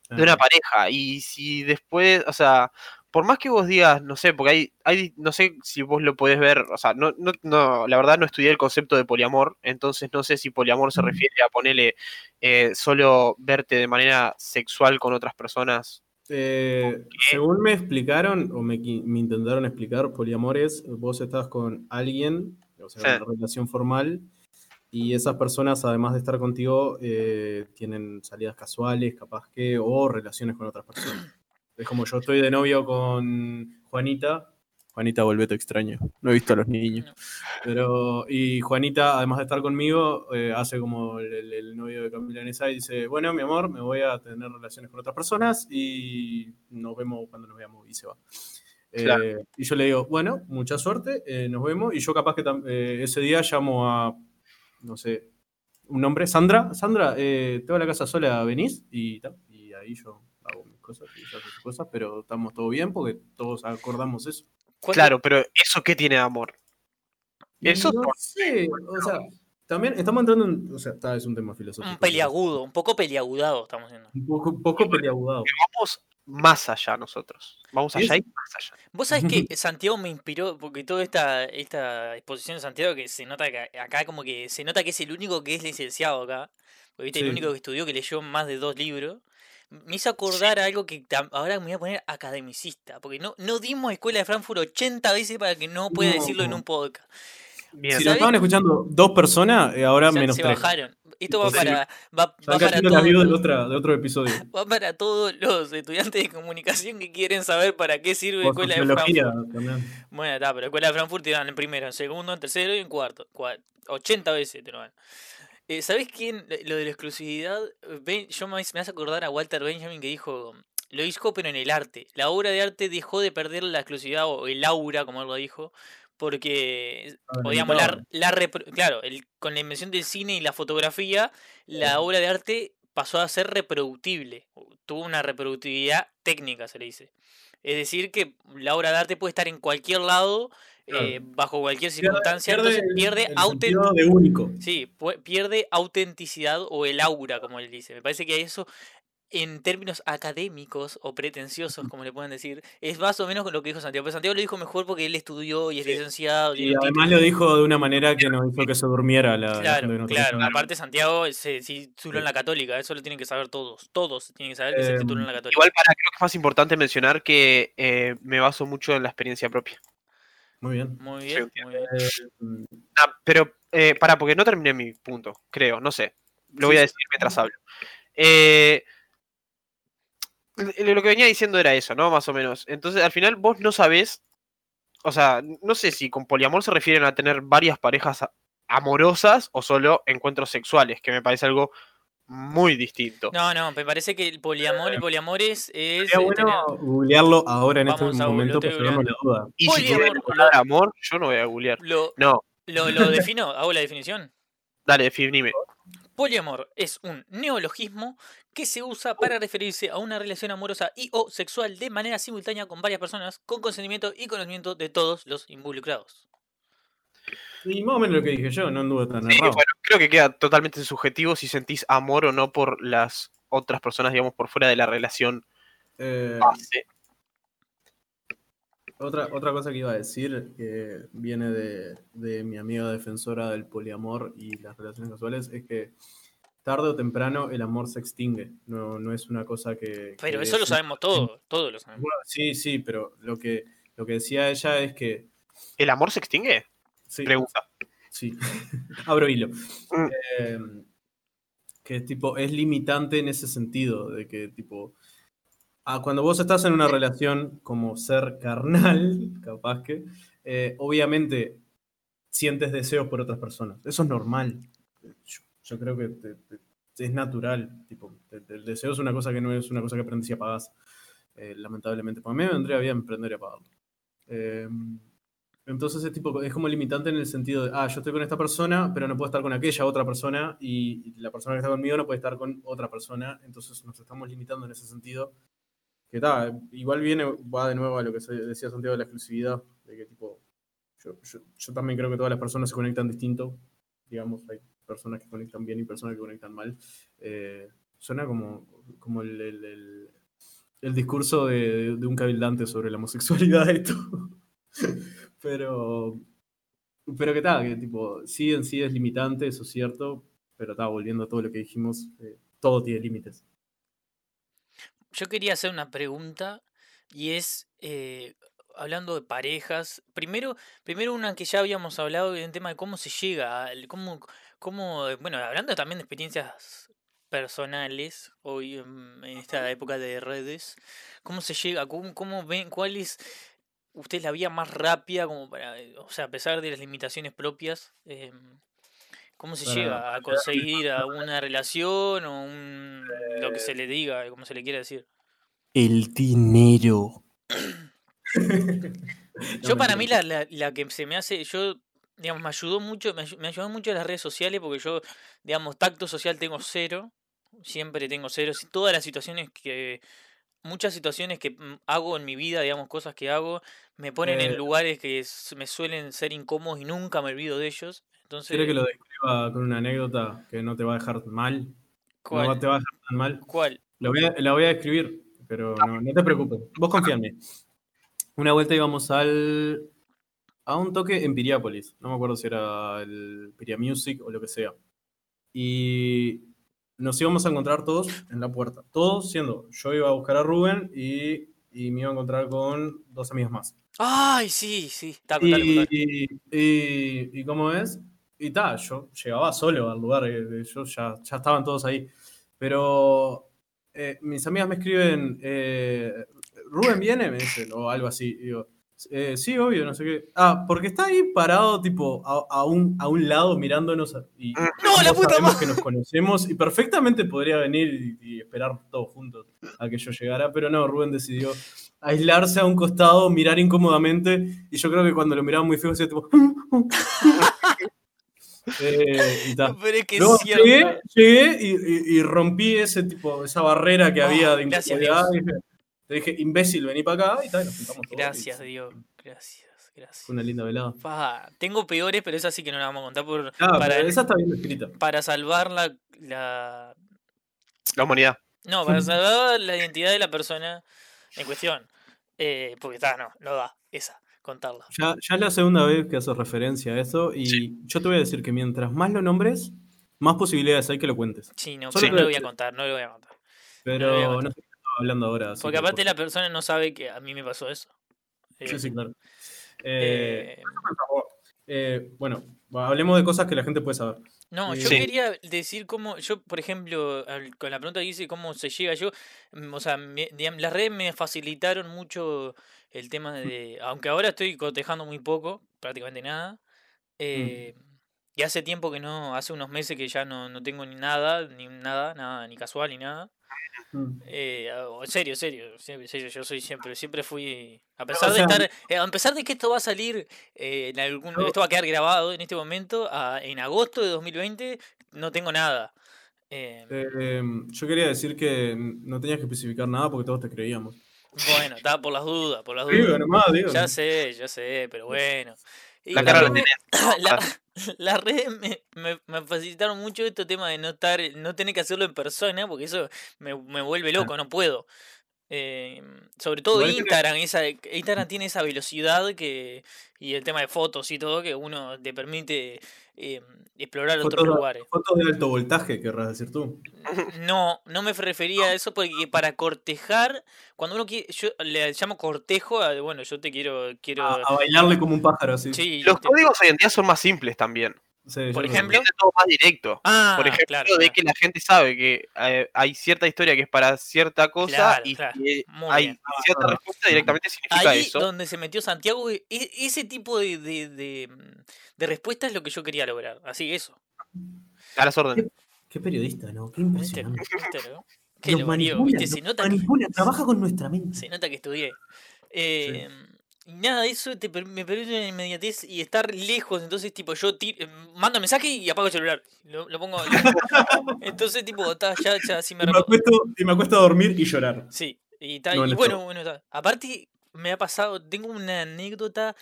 de una pareja. Y si después, o sea, por más que vos digas, no sé, porque hay, hay no sé si vos lo podés ver, o sea, no, no, no, la verdad no estudié el concepto de poliamor, entonces no sé si poliamor se Mm. refiere a ponerle eh, solo verte de manera sexual con otras personas. Eh, según me explicaron, o me, intentaron explicar, poliamor es, vos estás con alguien, o sea, Sí. una relación formal, y esas personas, además de estar contigo, eh, tienen salidas casuales, capaz que, o relaciones con otras personas. Es como yo estoy de novio con Juanita. Juanita, volvé, te extraño. No he visto a los niños. No. Pero, y Juanita, además de estar conmigo, eh, hace como el, el- el novio de Camila Nesa y dice, bueno, mi amor, me voy a tener relaciones con otras personas y nos vemos cuando nos veamos y se va. Eh, y yo le digo, bueno, mucha suerte, eh, nos vemos. Y yo capaz que eh, ese día llamo a, no sé, un nombre, Sandra, Sandra, eh, tengo la casa sola, ¿venís? Y, ta, y ahí yo hago mis cosas y ella hace sus cosas, pero estamos todo bien porque todos acordamos eso. ¿Cuánto- Claro, pero ¿eso qué tiene de amor? Eso no por- sé, o sea, también estamos entrando en, o sea, está, es un tema filosófico. Un peliagudo, un poco peliagudado estamos haciendo. Un poco, un poco peliagudado. Vamos más allá nosotros. Vamos allá y más allá. Vos sabés que Santiago me inspiró, porque toda esta, esta exposición de Santiago que se nota que acá como que se nota que es el único que es licenciado acá. Porque viste, el único que estudió que leyó más de dos libros. Me hizo acordar algo que ahora me voy a poner academicista. Porque no, no dimos escuela de Frankfurt 80 veces para que no pueda decirlo en un podcast. Bien. Si lo estaban escuchando dos personas, eh, ahora Ya menos se tres. bajaron. Esto va Entonces, para, va, va para todos de, los- otra, de otro episodio. va para todos los estudiantes de comunicación que quieren saber para qué sirve escuela de Frankfurt. también. Bueno, está, pero escuela de Frankfurt te dan en primero, en segundo, en tercero y en cuarto. Cua- 80 veces te lo dan. Eh, ¿Sabés quién? Lo de la exclusividad. Ben- yo me, me hace acordar a Walter Benjamin que dijo: lo hizo pero en el arte. La obra de arte dejó de perder la exclusividad o el aura, como él lo dijo, porque, la, claro, el- con la invención del cine y la fotografía, la obra de arte pasó a ser reproductible, tuvo una reproductividad técnica, se le dice. Es decir, que la obra de arte puede estar en cualquier lado, Claro. eh, bajo cualquier Pierde- circunstancia, entonces pierde el autent- sentido de único. Sí, pierde autenticidad o el aura, como él dice. Me parece que eso, en términos académicos o pretenciosos, como le pueden decir, es más o menos lo que dijo Santiago. Pero Santiago lo dijo mejor porque él estudió y es Sí. licenciado. Y además título. lo dijo de una manera que no hizo que se durmiera la, la Claro, claro. Aparte, Santiago se sí, tituló en la Católica. Eso lo tienen que saber todos. Todos tienen que saber que se Em, tituló en la Católica. Igual para creo que es más importante mencionar que eh, me baso mucho en la experiencia propia. Muy bien. Muy bien, entiendo. muy bien. Eh, Ah, pero eh, para, porque no terminé mi punto, creo, no sé. Lo voy a sí. decir mientras hablo. Eh, lo que venía diciendo era eso, ¿no? Más o menos. Entonces, al final, vos no sabés. O sea, no sé si con poliamor se refieren a tener varias parejas amorosas o solo encuentros sexuales, que me parece algo muy distinto. No, no, me parece que el poliamor, el poliamor es. Sería tener- bueno googlearlo ahora en Vamos este momento para sacarnos la duda. Y si Poliamor, tiene la palabra amor, yo no voy a googlear. Lo, No, lo, lo defino, hago la definición. dale, definime. Poliamor es un neologismo que se usa para referirse a una relación amorosa y o sexual de manera simultánea con varias personas con consentimiento y conocimiento de todos los involucrados. Y más o menos lo que dije yo, no anduve tan Sí, errado. bueno, creo que queda totalmente subjetivo si sentís amor o no por las otras personas, digamos, por fuera de la relación Eh, base. otra, otra cosa que iba a decir, que viene de, de mi amiga defensora del poliamor y las relaciones casuales, es que tarde o temprano el amor se extingue. No, no es una cosa que. Pero que eso lo sabemos todos, todos lo sabemos. Bueno, sí, sí, pero lo que, lo que decía ella es que. ¿El amor se extingue? Sí, Pregunta. Sí, abro hilo. Mm. Eh, que tipo, es limitante en ese sentido, de que tipo, ah, cuando vos estás en una relación como ser carnal, capaz que, eh, obviamente sientes deseos por otras personas. Eso es normal. Yo, yo creo que te- te- es natural. Tipo, te- el deseo es una cosa que no es una cosa que aprendes y apagás, eh, lamentablemente. Para mí me vendría bien aprender y apagarlo. Entonces es tipo, es como limitante en el sentido de, ah, yo estoy con esta persona, pero no puedo estar con aquella otra persona, y, la persona que está conmigo no puede estar con otra persona, entonces nos estamos limitando en ese sentido. Que está, igual viene, va de nuevo a lo que decía Santiago de la exclusividad, de que tipo, yo, yo, yo también creo que todas las personas se conectan distinto, digamos, hay personas que conectan bien y personas que conectan mal. Eh, suena como, como el, el- el- el discurso de, de un cabildante sobre la homosexualidad esto. Pero, pero que tal, que tipo, sí en sí es limitante, eso es cierto, pero está volviendo a todo lo que dijimos, eh, todo tiene límites. Yo quería hacer una pregunta y es, eh, hablando de parejas, primero, primero una que ya habíamos hablado en tema de cómo se llega, cómo, cómo, eh, bueno, hablando también de experiencias personales, hoy en esta época de redes, cómo se llega, cómo, cómo ven, cuál es usted la vía más rápida como para, eh, o sea, a pesar de las limitaciones propias, em, cómo se Para- llega a conseguir a una relación o un, lo que se le diga, como se le quiera decir. El dinero. Yo para mí la, la, la que se me hace, yo, digamos, me ayudó mucho, me, me ayudó mucho las redes sociales porque yo, digamos, tacto social tengo cero, siempre tengo cero, si- todas las situaciones que, muchas situaciones que mm, hago en mi vida, digamos, cosas que hago, me ponen en Eh. lugares que me suelen ser incómodos y nunca me olvido de ellos. Entonces, ¿Quieres que lo describa con una anécdota que no te va a dejar mal? ¿cuál? No te va a dejar tan mal. ¿Cuál? Lo voy a- la voy a describir, pero no, no te preocupes. Vos confía en mí. Una vuelta íbamos al a un toque en Piriápolis. No me acuerdo si era el Piria Music o lo que sea. Y nos íbamos a encontrar todos en la puerta. Todos siendo, yo iba a buscar a Rubén y, y me iba a encontrar con dos amigas más. Ay, sí, sí, Y, contale. y, y cómo es, y tal, yo llegaba solo al lugar, eh, yo ya, ya estaban todos ahí. Pero eh, mis amigas me escriben, eh, Rubén viene, me dicen, o algo así. Y digo, Eh, sí, obvio, no sé qué. Ah, porque está ahí parado, tipo, a, a un, a un lado mirándonos. a- y. ¡No, la puta sabemos madre! que nos conocemos y perfectamente podría venir y, y esperar todos juntos a que yo llegara, pero no, Rubén decidió aislarse a un costado, mirar incómodamente, y yo creo que cuando lo miraba muy feo, hacía tipo. Eh, y ta. Pero es que Luego llegué, llegué y, y- y rompí ese tipo, esa barrera que Oh, había de gracias, incomodidad. Y dije- te dije, imbécil, vení para acá y tal, nos juntamos todos. Gracias, y Dios. Gracias, gracias. Fue una linda velada. Pa, tengo peores, pero esa sí que no la vamos a contar por, Ah, para, pero esa está bien escrita. para salvar la, la. La humanidad. No, para salvar la identidad de la persona en cuestión. Eh, porque está, no, no da esa, contarla. Ya, ya es la segunda vez que haces referencia a eso y Sí. yo te voy a decir que mientras más lo nombres, más posibilidades hay que lo cuentes. Sí, no, Solo pero no lo voy a contar, no lo voy a contar. Pero No sé hablando ahora. así Porque que, aparte por la persona no sabe que a mí me pasó eso. Eh, favor. Sí, sí, claro. Eh, eh, eh, bueno, hablemos de cosas que la gente puede saber. No, Eh, yo Sí. quería decir cómo, yo por ejemplo, al- con la pregunta que hice, cómo se llega yo, mm, o sea, me- digamos, las redes me facilitaron mucho el tema de, aunque ahora estoy cotejando muy poco, prácticamente nada, eh, y hace tiempo que no, hace unos meses que ya no, no tengo ni nada, ni nada, nada, ni casual, ni nada. Mm. Eh, en serio, serio, siempre, serio, yo soy siempre, siempre fui, a pesar de estar, eh, a pesar de que esto va a salir, eh, en algún, esto va a quedar grabado en este momento, a- en agosto de 2020, no tengo nada. Eh, Eh, yo quería decir que no tenías que especificar nada porque todos te creíamos. bueno, estaba por las dudas, por las Digo, dudas. nomás, digo. Ya sé, ya sé, pero bueno. Y La la cara la red tenés. me- la- las redes me, me- me facilitaron mucho este tema de no estar, no tener que hacerlo en persona, porque eso me, me vuelve loco, no puedo. Eh, sobre todo Igual que- Instagram, esa, Instagram tiene esa velocidad que y el tema de fotos y todo que uno te permite eh, explorar otros lugares. fotos de alto voltaje, querrás decir tú. No, no me refería a eso porque para cortejar, cuando uno quiere, yo le llamo cortejo, a, bueno, yo te quiero, quiero, A, a bailarle como un pájaro, así. sí, Los te- códigos hoy en día son más simples también. Sí, Por ejemplo, Es todo más directo. ah, Por ejemplo, claro, de claro. que la gente sabe que eh, hay cierta historia que es para cierta cosa Claro, y claro. que hay bien. cierta Ah. respuesta directamente significa Ahí eso. donde se metió Santiago, e- ese tipo de, de, de, mm, de respuesta es lo que yo quería lograr. Así, eso. A las órdenes. Qué periodista, ¿no? Qué impresionante. Que manipula, ¿viste? Se nos nota que, manipula, trabaja con nuestra mente. se nota que estudié. Eh, nada, eso te, me permite una inmediatez y estar lejos. Entonces, tipo, yo ti- eh, mando mensaje y apago el celular. Lo, lo pongo. entonces, tipo, ta, ya, ya, sí me Y me, acuesto, y me acuesto a dormir y llorar. Sí, y, No, y en bueno, bueno, ta. aparte me ha pasado, tengo una anécdota,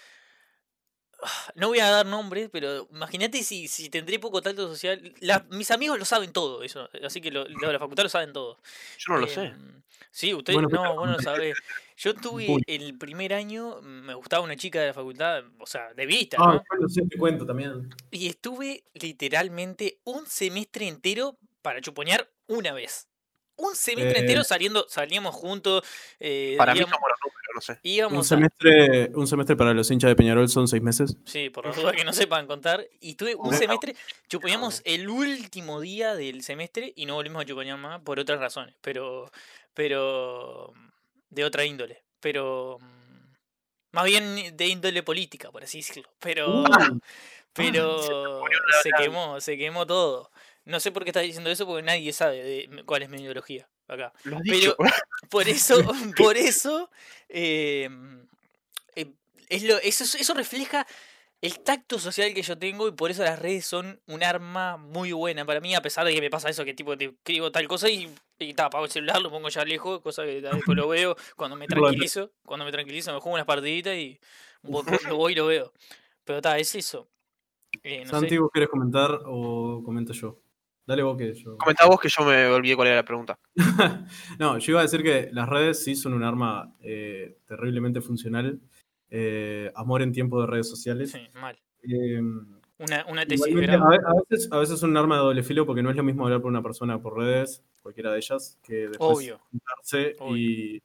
no voy a dar nombres, pero imagínate si, si tendré poco tacto social, la- mis amigos lo saben todo, eso, así que lo- los de la facultad lo saben todo. Yo no lo sé. Em, Sí, ustedes Bueno, no, vos no lo sabés. Yo tuve Uy. el primer año, me gustaba una chica de la facultad, o sea, de vista, Ah, ¿no? yo lo sé, te cuento también. Y estuve literalmente un semestre entero para chuponear una vez. Un semestre Eh. entero saliendo, salíamos juntos. eh, Para mí no sé. Un a- semestre, un semestre para los hinchas de Peñarol son seis meses. Sí, por las dudas que no sepan contar. Y tuve un semestre, chuponeamos el último día del semestre y no volvimos a chuponear más por otras razones. Pero, pero, de otra índole. Pero, más bien de índole política, por así decirlo. Pero, Uh, pero murió se quemó, se quemó todo. No sé por qué estás diciendo eso porque nadie sabe de cuál es mi ideología acá. Lo has Pero- dicho. Por eso, por eso, eh, eh, es lo, eso, eso refleja el tacto social que yo tengo y por eso las redes son un arma muy buena para mí, a pesar de que me pasa eso, que tipo te escribo tal cosa y, y ta, apago el celular, lo pongo ya lejos, cosa que ta, después lo veo, cuando me tranquilizo, cuando me tranquilizo me juego unas partiditas y lo voy y lo veo. Pero está, es eso. Eh, no. Santi, ¿vos querés comentar o comento yo? Dale vos que yo. Comentá vos que yo me olvidé cuál era la pregunta. No, yo iba a decir que las redes sí son un arma eh, terriblemente funcional. Eh, amor en tiempo de redes sociales. Sí, mal. Eh, Una, una tesis a, ve- a veces, a veces es un arma de doble filo porque no es lo mismo hablar por una persona por redes, cualquiera de ellas, que después Obvio. juntarse y,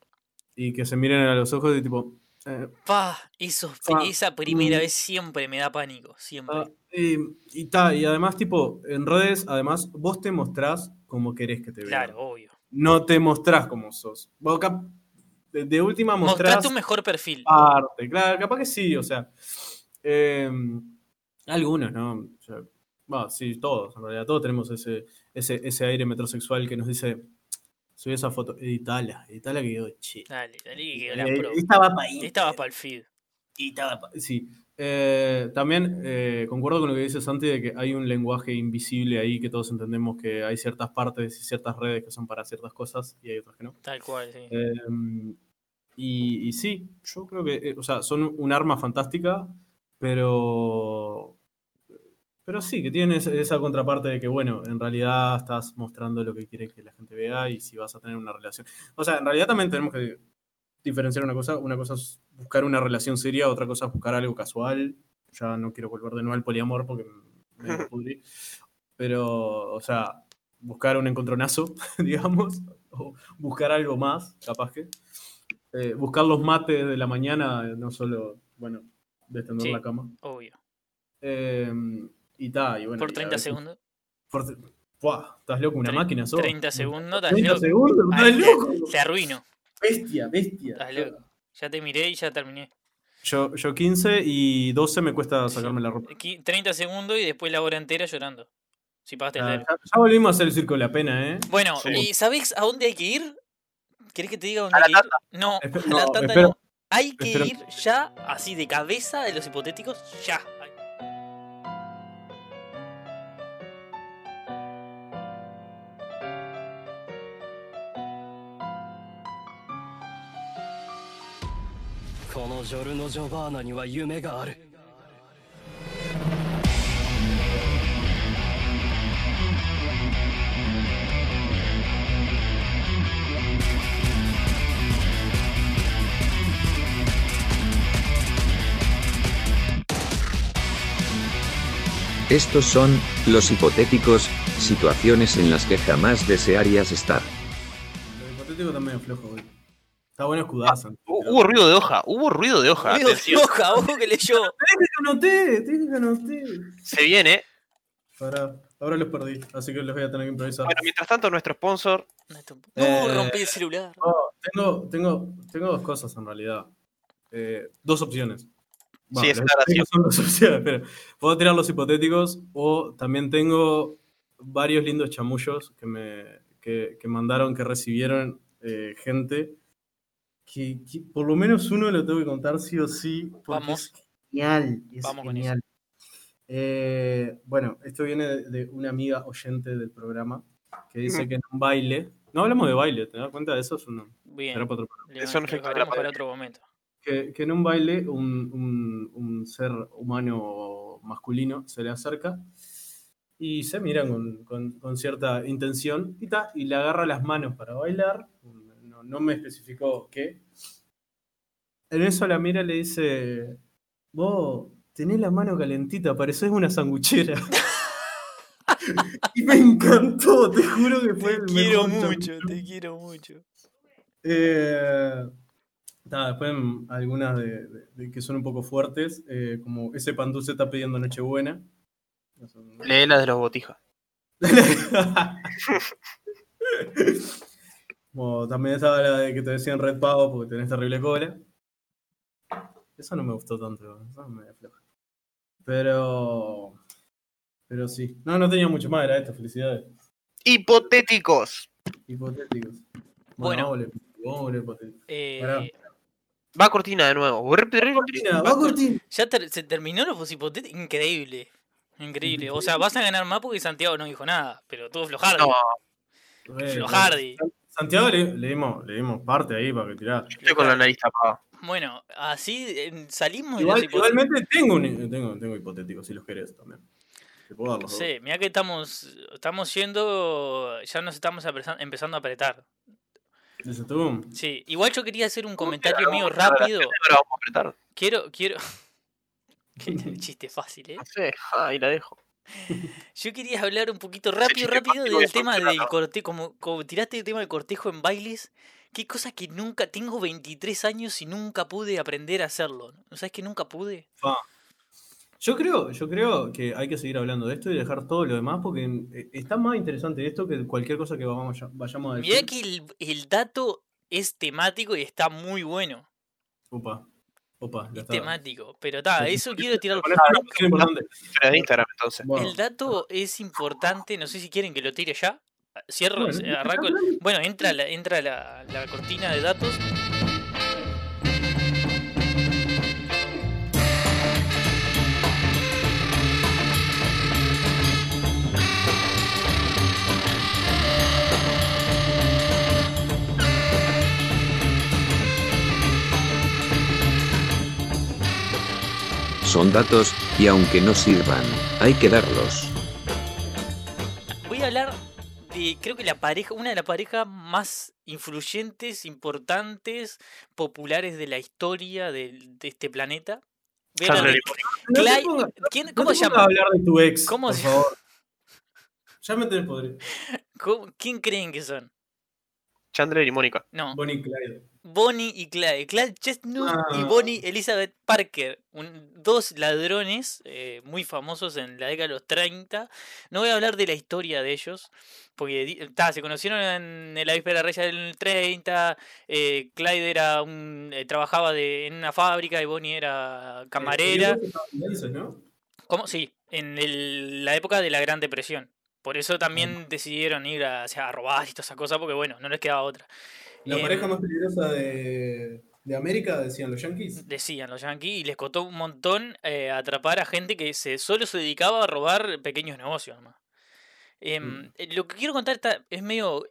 y que se miren a los ojos y tipo. Eh, Pa, eso, Pa, esa primera mm. vez siempre me da pánico, siempre. ah, y, y, ta, y además, tipo, en redes, además, vos te mostrás como querés que te vean. claro, obvio. no te mostrás como sos. Vos de, de última Mostrá mostrás tu mejor perfil. parte. Claro, capaz que sí, o sea. eh, algunos, ¿no? O sea, bah, sí, todos, en realidad, todos tenemos ese, ese, ese aire metrosexual que nos dice, subí esa foto, editala, editala que quedó che. Dale, dale, que Eh, quedó la pro. Esta va para ahí. Esta va para el feed. Editala pa- Sí. Eh, también eh, concuerdo con lo que dice Santi de que hay un lenguaje invisible ahí que todos entendemos que hay ciertas partes y ciertas redes que son para ciertas cosas y hay otras que no. Tal cual, sí. Eh, y, y sí, yo creo que, eh, o sea, son un arma fantástica, pero, pero sí, que tienen esa, contraparte de que, bueno, en realidad estás mostrando lo que quieres que la gente vea y si vas a tener una relación. O sea, en realidad también tenemos que diferenciar una cosa. Una cosa es buscar una relación seria, otra cosa es buscar algo casual. Ya no quiero volver de nuevo al poliamor porque me pudrí. Pero, o sea, buscar un encontronazo, digamos, o buscar algo más, capaz que. Eh, buscar los mates de la mañana, no solo, bueno, de extender Sí. la cama. Obvio. Eh, y ta, y bueno. Por y a 30 veces- segundos. por- Buah, estás loco, una Tre- máquina, sos. 30 segundos, estás 30 loco. segundos, Ay, estás te- loco. Te arruino. Bestia, bestia. Estás loco. Ya te miré y ya terminé. Yo, yo 15 y 12 me cuesta sacarme la ropa. Aquí 30 segundos y después la hora entera llorando. Si pagaste el Ya, aire. ya- ya volvimos a hacer el circo de la pena, ¿eh? Bueno, Sí. ¿y sabés a dónde hay que ir? ¿Querés que te diga dónde A la hay que ir? No, Espe- a la no, tanda espera. no. Hay que Espera. ir ya, así de cabeza de los hipotéticos, ya. のジョルノ・ジョバーナには夢がある Estos son, los hipotéticos, situaciones en las que jamás desearías estar. Lo hipotético también es flojo, güey. Está bueno escudarse. Hu- Hubo ruido de hoja, hubo ruido de hoja. Ruido de hoja, ojo que leyó. Anoté, anoté. Se viene. Ahora, ahora los perdí, así que los voy a tener que improvisar. Bueno, mientras tanto, nuestro sponsor. No, Eh, rompí el celular. No, tengo, tengo, tengo dos cosas en realidad. Eh, dos opciones. Sí, es hipotéticos son dos opciones, pero puedo tirar los hipotéticos o también tengo varios lindos chamullos que me que, que mandaron, que recibieron eh, gente. Que, que por lo menos uno lo tengo que contar sí o sí. Porque Vamos. Es genial. es Vamos con genial. Eh, bueno, esto viene de, de una amiga oyente del programa que dice que en un baile. No hablamos de baile, ¿te das cuenta? Eso es uno. Bien. será para otro dejaremos la para madre. otro momento. Que, que en un baile un, un- un ser humano masculino se le acerca y se miran con, con- con cierta intención y, ta, y le agarra las manos para bailar. No, no me especificó qué. En eso la mira y le dice: Vos tenés la mano calentita, pareces una sanguchera. y me encantó, te juro que fue el Quiero mejor mucho, te quiero mucho. Eh, nada, después algunas de, de- de que son un poco fuertes, eh, como ese pandú se está pidiendo Nochebuena. Lee la de los botijas. Como también estaba la de que te decían red pavo porque tenés terrible cola. Eso no me gustó tanto, eso me floja. Pero. Pero sí. No, no tenía mucho más, era esto, felicidades. Hipotéticos. Hipotéticos. Bueno. Bueno, vamos a volver hipotéticos. Eh, Pará. Va cortina de nuevo. Cortina, va Cortina. ya ter- se terminó los hipotéticos. Increíble. Increíble. O sea, vas a ganar más porque Santiago no dijo nada. Pero tuvo flojardi. No, Flojardi. Santiago le, le dimos, le dimos parte ahí para que tirara. estoy con la nariz tapada. Bueno, así salimos Igual- igualmente tengo, un, tengo, tengo hipotéticos, si los querés también. Te puedo dar los dos. Sí, mira que estamos, estamos yendo, ya nos estamos empezando a apretar. Tú. Sí, igual yo quería hacer un comentario mío rápido. Quiero, quiero. Qué chiste fácil, ¿eh? No sé. Ahí la dejo. Yo quería hablar un poquito rápido, rápido del tema del cortejo. Como, como tiraste el tema del cortejo en bailes. Qué cosa que nunca. Tengo 23 años y nunca pude aprender a hacerlo. ¿No sabes que nunca pude? Yo creo, yo creo que hay que seguir hablando de esto y dejar todo lo demás porque eh, está más interesante esto que cualquier cosa que vamos, vayamos a decir. Mirá que el, el dato es temático y está muy bueno. Opa. Opa. ya está. temático. Pero Sí. eso quiero tirar. De Instagram, entonces. Bueno, El dato es importante, no sé si quieren que lo tire ya. Cierro, bueno, eh, arranco. Bueno, entra la, entra la, la cortina de datos. Son datos, y aunque no sirvan, hay que darlos. Voy a hablar de, creo que la pareja, una de las parejas más influyentes, importantes, populares de la historia de, este planeta. Voy a hablar Chandler de y Mónica. no te Clyde- pongas- ¿quién- no ¿Cómo se llama? hablar de tu ex, ¿Cómo por se- favor. Ya me tenés podrido. ¿Cómo- ¿Quién creen que son? Chandler y Mónica. No, Bonnie y Clyde. Bonnie y Clyde. Clyde Chestnut y Ah. Bonnie Elizabeth Parker. un- dos ladrones eh, muy famosos en la década de los 30. No voy a hablar de la historia de ellos. Porque ta, se conocieron en la víspera Reyes del 30. eh, Clyde era un, eh, trabajaba de, en una fábrica y Bonnie era camarera. ¿Cómo? Sí, en el- la época de la Gran Depresión. Por eso también decidieron ir a, o sea, a robar y toda esa cosa, porque bueno, no les quedaba otra. La Em, pareja más peligrosa de, de América, decían los Yankees. Decían los yankees, y les costó un montón eh, atrapar a gente que se, solo se dedicaba a robar pequeños negocios nomás. Em, eh, Lo que quiero contar está- es medio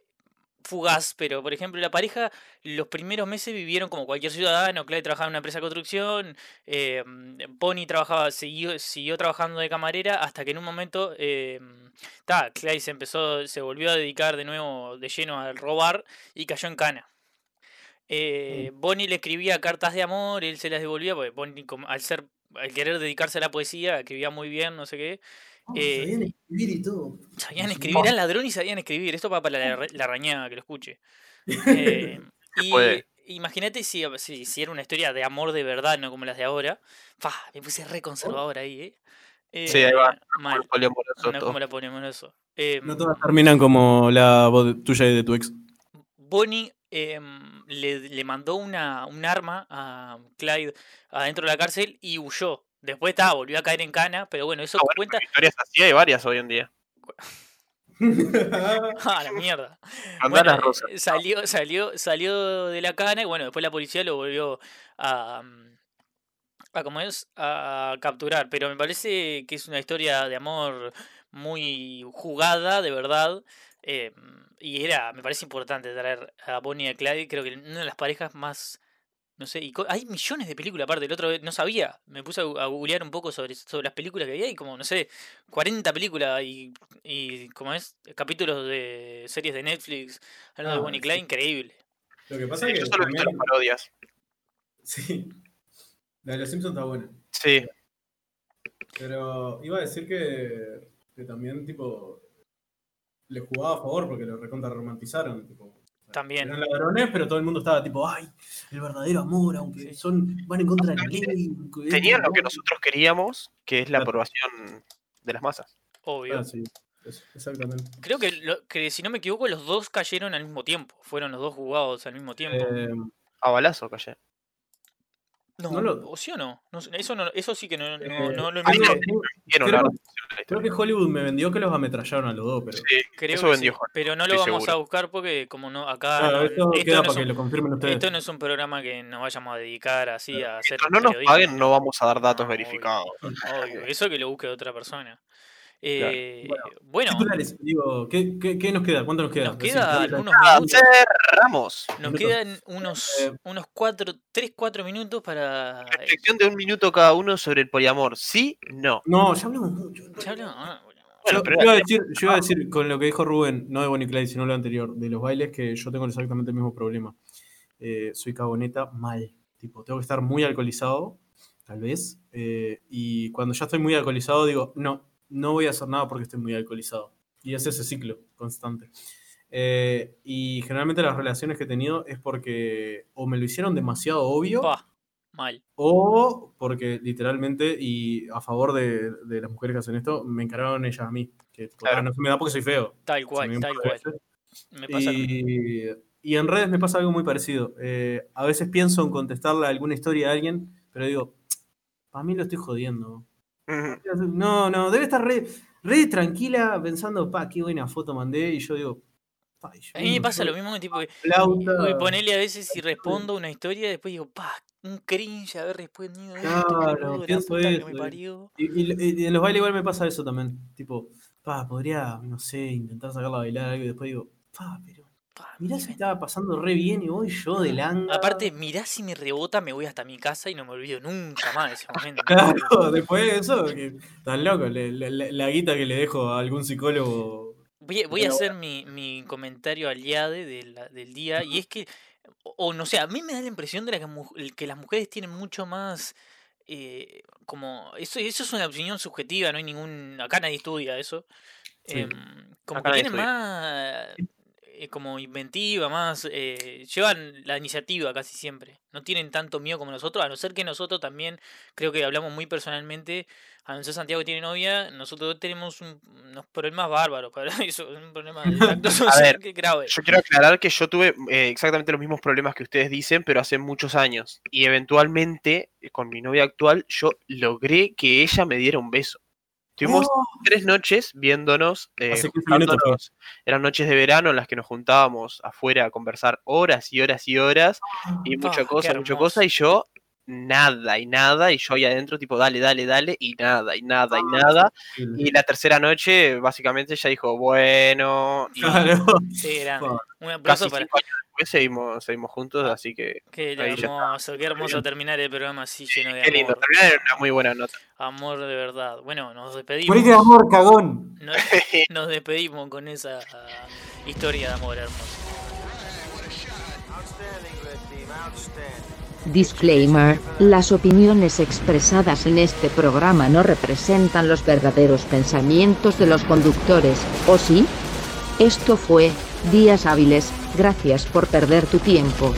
fugaz, pero por ejemplo, la pareja los primeros meses vivieron como cualquier ciudadano. Clyde trabajaba en una empresa de construcción, eh, Bonnie trabajaba, siguió, siguió trabajando de camarera hasta que en un momento eh, ta, Clyde se empezó, se volvió a dedicar de nuevo de lleno al robar y cayó en cana. Eh, Bonnie le escribía cartas de amor, él se las devolvía, porque Bonnie, al ser, al querer dedicarse a la poesía, escribía muy bien, no sé qué. Oh, Eh, sabían escribir y todo. Sabían escribir, eran ladrón y sabían escribir. Esto para, para la, la rañada que lo escuche. Eh, y imagínate si, si, si era una historia de amor de verdad, no como las de ahora. Fa, me puse re conservador ahí, ¿eh? Sí, ahí va. Eh, Mal. Poliamoroso, No todo. como la ponemos eso. Eh, No todas terminan como la voz tuya y de tu ex. Bonnie em, le, le mandó una, un arma a Clyde adentro de la cárcel y huyó. Después estaba, volvió a caer en cana, pero bueno, eso Ah, bueno, cuenta. historias así hay varias hoy en día. Ah, la mierda. Bueno, eh, salió, salió, salió de la cana y bueno, después la policía lo volvió a, mm, a, ¿cómo es? a capturar. Pero me parece que es una historia de amor muy jugada, de verdad. eh, y era, me parece importante traer a Bonnie y a Clyde, creo que una de las parejas más, no sé, y hay millones de películas aparte, el otro no sabía, me puse a, googlear un poco sobre, sobre las películas que había y como, no sé, 40 películas y, y como es, capítulos de series de Netflix, hablando de Ah, Bonnie y sí. Clyde, increíble. Lo que pasa Sí, es yo que. solo he visto las parodias. Sí. La de los Simpsons está buena. Sí, Pero iba a decir que, que también, tipo, le jugaba a favor porque lo recontra romantizaron. Tipo, También. eran ladrones, pero todo el mundo estaba tipo, ay, el verdadero amor, aunque Sí. son van en contra de la ley. tenían lo que no nosotros queríamos, que es la Claro. aprobación de las masas. Obvio. Ah, sí, exactamente. Creo que, lo- que si no me equivoco, los dos cayeron al mismo tiempo. Fueron los dos jugados al mismo tiempo. Eh, A balazo, callé. No, no lo- ¿o sí o no? Eso, no, eso sí que no, no, Eh, no lo a mí me- investigué. Vieron Creo- creo que Hollywood me vendió que los ametrallaron a los dos, pero. Sí, Creo eso que vendió sí, Hollywood, pero no lo vamos a buscar porque como no acá Claro, esto esto, queda no para es que un, lo confirmen ustedes. esto no es un programa que nos vayamos a dedicar así a hacer Mientras no nos paguen, no vamos a dar datos No, verificados. Obvio, eso que lo busque otra persona. Eh, Bueno, bueno, Titulares, digo, ¿qué, qué, qué nos queda? ¿Cuánto nos queda? nos ahorita- unos Ah, minutos. Cerramos. Nos minutos. quedan unos, Eh, unos cuatro, tres, cuatro minutos para. Reflexión de un minuto cada uno sobre el poliamor. ¿Sí? No. No, ya hablamos mucho. ¿Ya hablamos? Ah, bueno. Bueno, yo, iba a decir, yo iba a decir con lo que dijo Rubén, no de Bonnie Clyde, sino lo anterior, de los bailes, que yo tengo exactamente el mismo problema. Eh, soy caboneta mal. Tipo, tengo que estar muy alcoholizado, tal vez. eh, y cuando ya estoy muy alcoholizado, digo, no, no voy a hacer nada porque estoy muy alcoholizado. Y es ese ciclo constante. Eh, y generalmente las relaciones que he tenido es porque o me lo hicieron demasiado obvio. Mal. O porque literalmente, y a favor de, de las mujeres que hacen esto, me encararon ellas a mí. Que Claro. "Ah, no se me da porque soy feo. Tal cual, tal cual. Me pasa y en redes me pasa algo muy parecido. Eh, a veces pienso en contestarle alguna historia a alguien, pero digo, para mí lo estoy jodiendo. No, no, debe estar re, re tranquila pensando, pa, qué buena foto mandé. Y yo digo, pa, y yo A mí me pasa lo mismo que tipo, que- ponerle a veces si respondo una historia, después digo, pa, un cringe haber respondido Claro, pienso eso, me parió. Y, y- y en los bailes igual me pasa eso también. Tipo, pa, podría, no sé, intentar sacarla a bailar algo y después digo, pa, pero Mirá si me- estaba pasando re bien y voy yo de langa. Aparte, mirá si me rebota, me voy hasta mi casa y no me olvido nunca más de ese momento. Claro, después de eso, tan loco, le- la guita que le dejo a algún psicólogo. Voy a, voy a Pero hacer mi, mi comentario aliade de la- del día y es que, o, no sé, a mí me da la impresión de la que, las mujeres tienen mucho más, eh, como, eso, eso es una opinión subjetiva, no hay ningún, acá nadie estudia eso, Sí. em, como Acá que tienen más, como inventiva, más, eh, llevan la iniciativa casi siempre, no tienen tanto miedo como nosotros, a no ser que nosotros también, creo que hablamos muy personalmente, a no ser Santiago que tiene novia, nosotros tenemos un- unos problemas bárbaros para eso, un problema social ver, que grave. Yo quiero aclarar que yo tuve eh, exactamente los mismos problemas que ustedes dicen, pero hace muchos años. Y eventualmente, eh, con mi novia actual, yo logré que ella me diera un beso. Tuvimos Oh, tres noches viéndonos, eh, Hace 15 minutos, juntándonos. Eran noches de verano en las que nos juntábamos afuera a conversar horas y horas y horas. Y mucha Ah, cosa, mucha cosa. Y yo, nada y nada. Y yo ahí adentro, tipo, dale, dale, dale. Y nada y nada y nada. Y la tercera noche, básicamente, ella dijo, bueno. Y Claro. Sí, grande. Un aplauso para después seguimos, seguimos juntos, así que qué ya hermoso, qué hermoso terminar el programa así lleno de qué lindo. amor. Terminar en una muy buena nota. Amor de verdad. Bueno, nos de despedimos. amor, cagón. Nos, nos despedimos con esa ah, historia de amor hermosa. Disclaimer, las opiniones expresadas en este programa no representan los verdaderos pensamientos de los conductores, ¿o sí? Esto fue, Días Hábiles, gracias por perder tu tiempo.